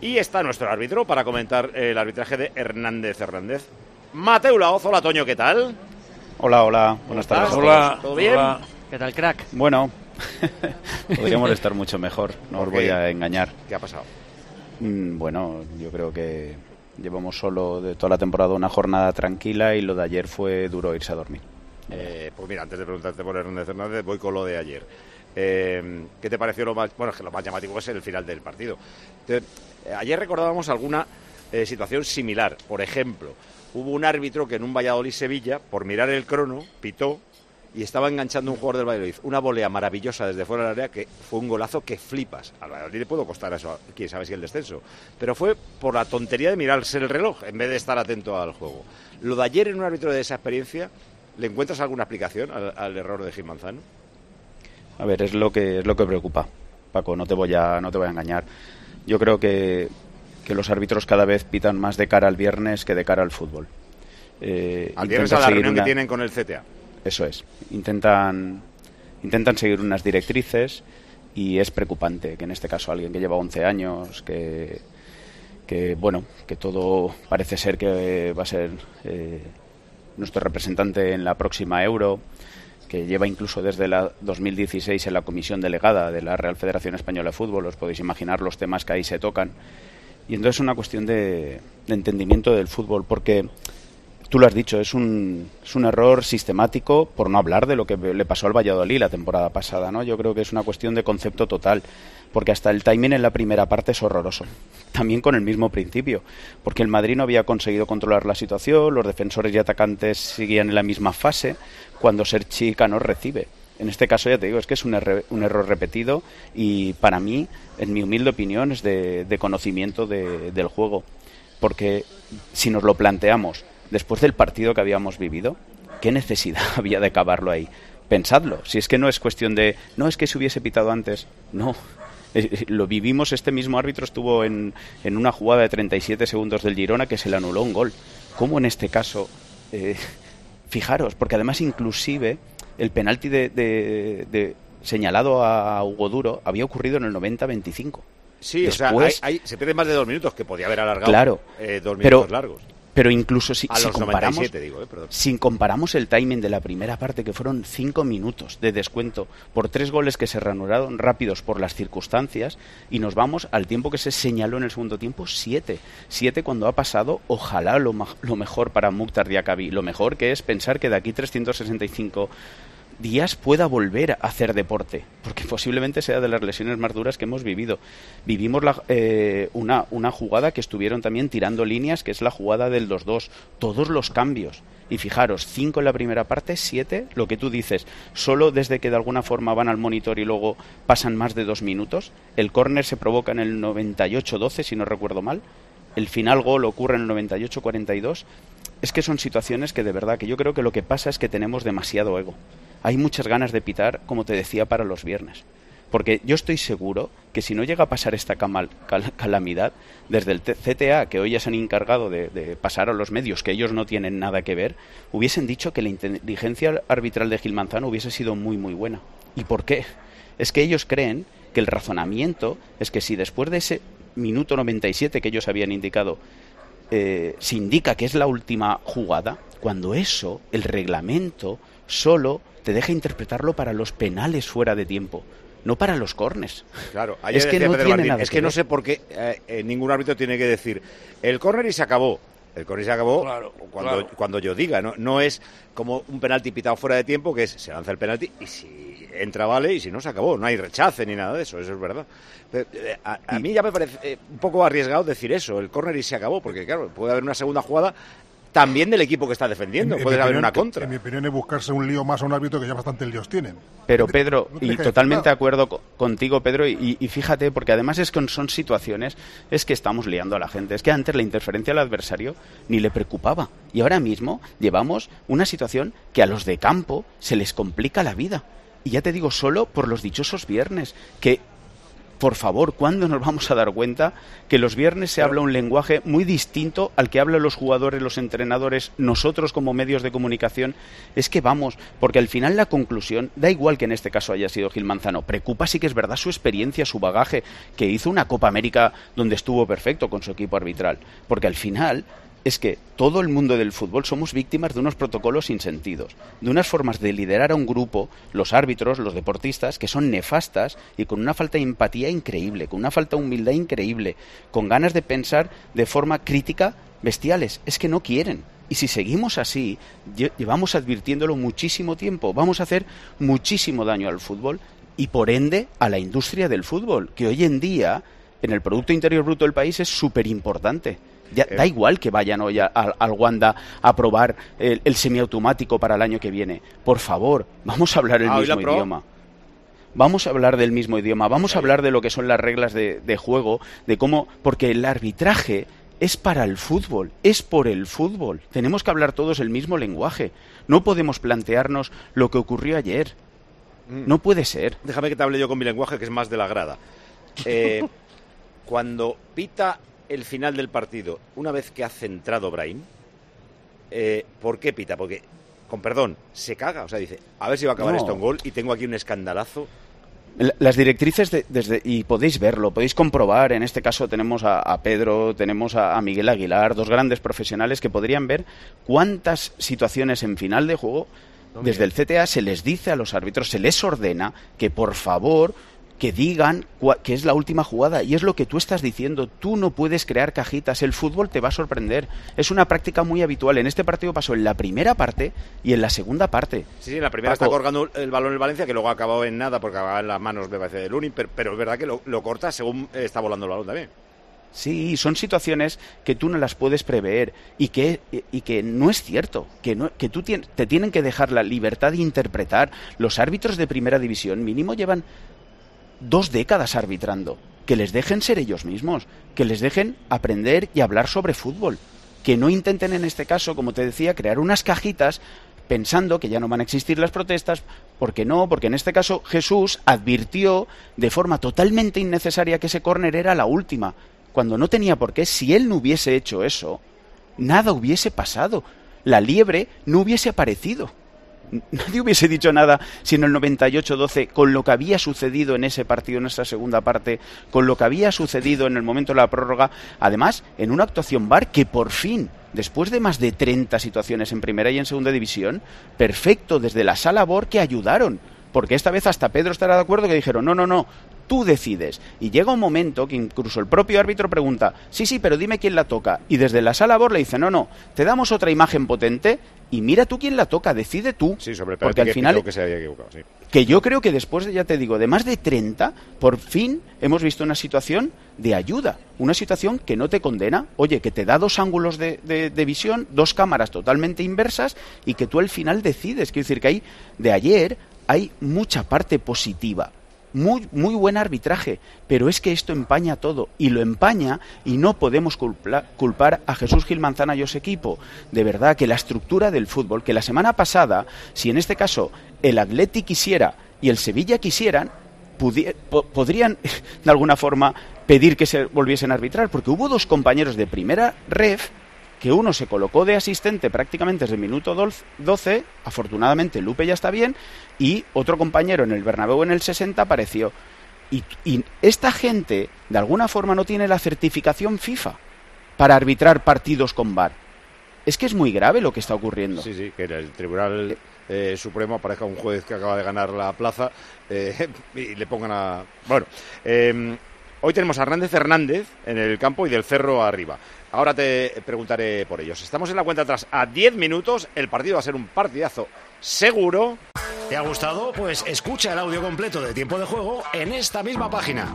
Y está nuestro árbitro para comentar el arbitraje de Hernández Hernández. Mateo Laoz, hola Toño, ¿qué tal? Hola, hola, buenas tardes. Hola, ¿todo bien? ¿Qué tal, crack? Bueno, podríamos estar mucho mejor, no os voy a engañar. ¿Qué ha pasado? Mm, bueno, yo creo que llevamos solo de toda la temporada una jornada tranquila y lo de ayer fue duro irse a dormir. Eh, pues mira, antes de preguntarte por Hernández Hernández, voy con lo de ayer. Eh, ¿Qué te pareció lo más, bueno, que llamativo es el final del partido? Ayer recordábamos alguna eh, situación similar. Por ejemplo, hubo un árbitro que en un Valladolid-Sevilla, por mirar el crono, pitó y estaba enganchando un jugador del Valladolid. Una volea maravillosa desde fuera del área que fue un golazo que flipas. Al Valladolid le pudo costar eso, quién sabe si el descenso. Pero fue por la tontería de mirarse el reloj en vez de estar atento al juego. Lo de ayer en un árbitro de esa experiencia, ¿le encuentras alguna explicación al, al error de Gil Manzano? A ver, es lo que es lo que preocupa, Paco, no te voy a no te voy a engañar. Yo creo que, que los árbitros cada vez pitan más de cara al viernes que de cara al fútbol. Eh, Al viernes a la reunión una- que tienen con el CTA. Eso es. Intentan, intentan seguir unas directrices y es preocupante que en este caso alguien que lleva 11 años, que, que bueno, que todo parece ser que va a ser eh, nuestro representante en la próxima Euro, que lleva incluso desde la 2016 en la comisión delegada de la Real Federación Española de Fútbol, os podéis imaginar los temas que ahí se tocan. Y entonces es una cuestión de, de entendimiento del fútbol, porque tú lo has dicho, es un, es un error sistemático, por no hablar de lo que le pasó al Valladolid la temporada pasada, ¿no? Yo creo que es una cuestión de concepto total, porque hasta el timing en la primera parte es horroroso. También con el mismo principio, porque el Madrid no había conseguido controlar la situación, los defensores y atacantes seguían en la misma fase, cuando Serchi Cano recibe. En este caso, ya te digo, es que es un, erre- un error repetido y para mí, en mi humilde opinión, es de, de conocimiento de- del juego. Porque si nos lo planteamos después del partido que habíamos vivido, ¿qué necesidad había de acabarlo ahí? Pensadlo, si es que no es cuestión de, no es que se hubiese pitado antes, no. Eh, eh, Lo vivimos, este mismo árbitro estuvo en, en una jugada de 37 segundos del Girona que se le anuló un gol. ¿Cómo en este caso? eh, fijaros, porque además inclusive el penalti de, de- de- señalado a Hugo Duro había ocurrido en el 90-25. Sí, o sea, hay- hay- se pierden más de dos minutos, que podía haber alargado Claro, eh, dos pero- minutos largos. Pero incluso si, si comparamos, 97, digo, eh, si comparamos el timing de la primera parte, que fueron cinco minutos de descuento por tres goles que se reanudaron rápidos por las circunstancias, y nos vamos al tiempo que se señaló en el segundo tiempo, siete. Siete cuando ha pasado, ojalá lo, lo mejor para Mukhtar Diakabi, lo mejor que es pensar que de aquí 365 días pueda volver a hacer deporte, porque posiblemente sea de las lesiones más duras que hemos vivido. Vivimos la- eh, una, una jugada que estuvieron también tirando líneas, que es la jugada del 2-2, todos los cambios. Y fijaros, 5 en la primera parte, 7, lo que tú dices, solo desde que de alguna forma van al monitor y luego pasan más de dos minutos. El córner se provoca en el 98-12, si no recuerdo mal. El final gol ocurre en el 98-42. Es que son situaciones que de verdad que yo creo que lo que pasa es que tenemos demasiado ego. Hay muchas ganas de pitar, como te decía, para los viernes. Porque yo estoy seguro que si no llega a pasar esta calamidad, desde el CTA, que hoy ya se han encargado de, de pasar a los medios, que ellos no tienen nada que ver, hubiesen dicho que la inteligencia arbitral de Gil Manzano hubiese sido muy, muy buena. ¿Y por qué? Es que ellos creen que el razonamiento es que si después de ese minuto 97 que ellos habían indicado eh, se indica que es la última jugada, cuando eso, el reglamento, solo te deja interpretarlo para los penales fuera de tiempo, no para los cornes. Claro, ayer es que decía no Pedro tiene Martín, nada es que que no sé por qué eh, eh, ningún árbitro tiene que decir el córner y se acabó. El córner se acabó Claro, cuando, claro. cuando yo diga, ¿no? No es como un penalti pitado fuera de tiempo, que es se lanza el penalti y si entra vale y si no se acabó. No hay rechace ni nada de eso, eso es verdad. Pero, eh, a, a mí ya me parece eh, un poco arriesgado decir eso, el córner y se acabó, porque claro, puede haber una segunda jugada también del equipo que está defendiendo, En- en puede haber opinión, una contra. En mi opinión es buscarse un lío más a un árbitro que ya bastantes líos tienen. Pero Pedro, no y totalmente de acuerdo co- contigo, Pedro, y, y fíjate, porque además es que son situaciones, es que estamos liando a la gente. Es que antes la interferencia del adversario ni le preocupaba. Y ahora mismo llevamos una situación que a los de campo se les complica la vida. Y ya te digo, solo por los dichosos viernes, que por favor, ¿cuándo nos vamos a dar cuenta que los viernes se habla un lenguaje muy distinto al que hablan los jugadores, los entrenadores, nosotros como medios de comunicación? Es que vamos, porque al final la conclusión, da igual que en este caso haya sido Gil Manzano, preocupa sí que es verdad su experiencia, su bagaje, que hizo una Copa América donde estuvo perfecto con su equipo arbitral, porque al final es que todo el mundo del fútbol somos víctimas de unos protocolos sin sentidos, de unas formas de liderar a un grupo, los árbitros, los deportistas, que son nefastas y con una falta de empatía increíble, con una falta de humildad increíble, con ganas de pensar de forma crítica bestiales. Es que no quieren. Y si seguimos así, llevamos advirtiéndolo muchísimo tiempo, vamos a hacer muchísimo daño al fútbol y por ende a la industria del fútbol, que hoy en día en el Producto Interior Bruto del país es súper importante da eh. igual que vayan hoy al Wanda a probar el, semiautomático para el año que viene. Por favor, vamos a hablar el ah, mismo idioma. Vamos a hablar del mismo idioma, vamos a hablar de lo que son las reglas de, de juego, de cómo, porque el arbitraje es para el fútbol, es por el fútbol. Tenemos que hablar todos el mismo lenguaje. No podemos plantearnos lo que ocurrió ayer. Mm. No puede ser. Déjame que te hable yo con mi lenguaje, que es más de la grada. Eh, cuando pita el final del partido, una vez que ha centrado Brahim, eh, ¿por qué pita? Porque, con perdón, se caga. O sea, dice, a ver si va a acabar esto en gol y tengo aquí un escandalazo. Las directrices, desde, y podéis verlo, podéis comprobar, en este caso tenemos a, Pedro, tenemos a, Miguel Aguilar, dos grandes profesionales que podrían ver cuántas situaciones en final de juego, desde el CTA se les dice a los árbitros, se les ordena que por favor que digan que es la última jugada. Y es lo que tú estás diciendo. Tú no puedes crear cajitas. El fútbol te va a sorprender. Es una práctica muy habitual. En este partido pasó en la primera parte y en la segunda parte. Sí, sí, en la primera está colgando el balón el Valencia, que luego ha acabado en nada porque acaba en las manos, me parece, de Lunin. Pero, es verdad que lo, corta según está volando el balón también. Sí, son situaciones que tú no las puedes prever y que, y que no es cierto, que, no, que tú te tienen que dejar la libertad de interpretar. Los árbitros de primera división mínimo llevan dos décadas arbitrando. Que les dejen ser ellos mismos, que les dejen aprender y hablar sobre fútbol. Que no intenten en este caso, como te decía, crear unas cajitas pensando que ya no van a existir las protestas, porque no, porque en este caso Jesús advirtió de forma totalmente innecesaria que ese córner era la última, cuando no tenía por qué, si él no hubiese hecho eso, nada hubiese pasado, la liebre no hubiese aparecido nadie hubiese dicho nada si en el 98-12, con lo que había sucedido en ese partido, en esa segunda parte, con lo que había sucedido en el momento de la prórroga, además, en una actuación bar que por fin, después de más de 30 situaciones en primera y en segunda división, perfecto desde la sala BOR que ayudaron. Porque esta vez hasta Pedro estará de acuerdo que dijeron, no, no, no, tú decides. Y llega un momento que incluso el propio árbitro pregunta, sí, sí, pero dime quién la toca. Y desde la sala BOR le dice, no, no, te damos otra imagen potente y mira tú quién la toca, decide tú. Sí, sobre porque al final que se había equivocado, Que yo creo que después, de, ya te digo, de más de 30, por fin hemos visto una situación de ayuda, una situación que no te condena, oye, que te da dos ángulos de, de visión, dos cámaras totalmente inversas y que tú al final decides. Quiero decir que hay, de ayer hay mucha parte positiva muy, muy buen arbitraje, pero es que esto empaña todo y lo empaña y no podemos culpar a Jesús Gil Manzana y a su equipo. De verdad que la estructura del fútbol, que la semana pasada, si en este caso el Atleti quisiera y el Sevilla quisieran, podrían de alguna forma pedir que se volviesen a arbitrar, porque hubo dos compañeros de primera ref que uno se colocó de asistente prácticamente desde el minuto 12, afortunadamente Lupe ya está bien, y otro compañero en el Bernabéu en el 60 apareció. Y, esta gente, de alguna forma, no tiene la certificación FIFA para arbitrar partidos con VAR. Es que es muy grave lo que está ocurriendo. Sí, sí, que el Tribunal eh, Supremo aparezca un juez que acaba de ganar la plaza eh, y le pongan a... Bueno, eh, hoy tenemos a Hernández Hernández en el campo y del Cerro arriba. Ahora te preguntaré por ellos. Estamos en la cuenta atrás a 10 minutos. El partido va a ser un partidazo seguro. ¿Te ha gustado? Pues escucha el audio completo de Tiempo de Juego en esta misma página.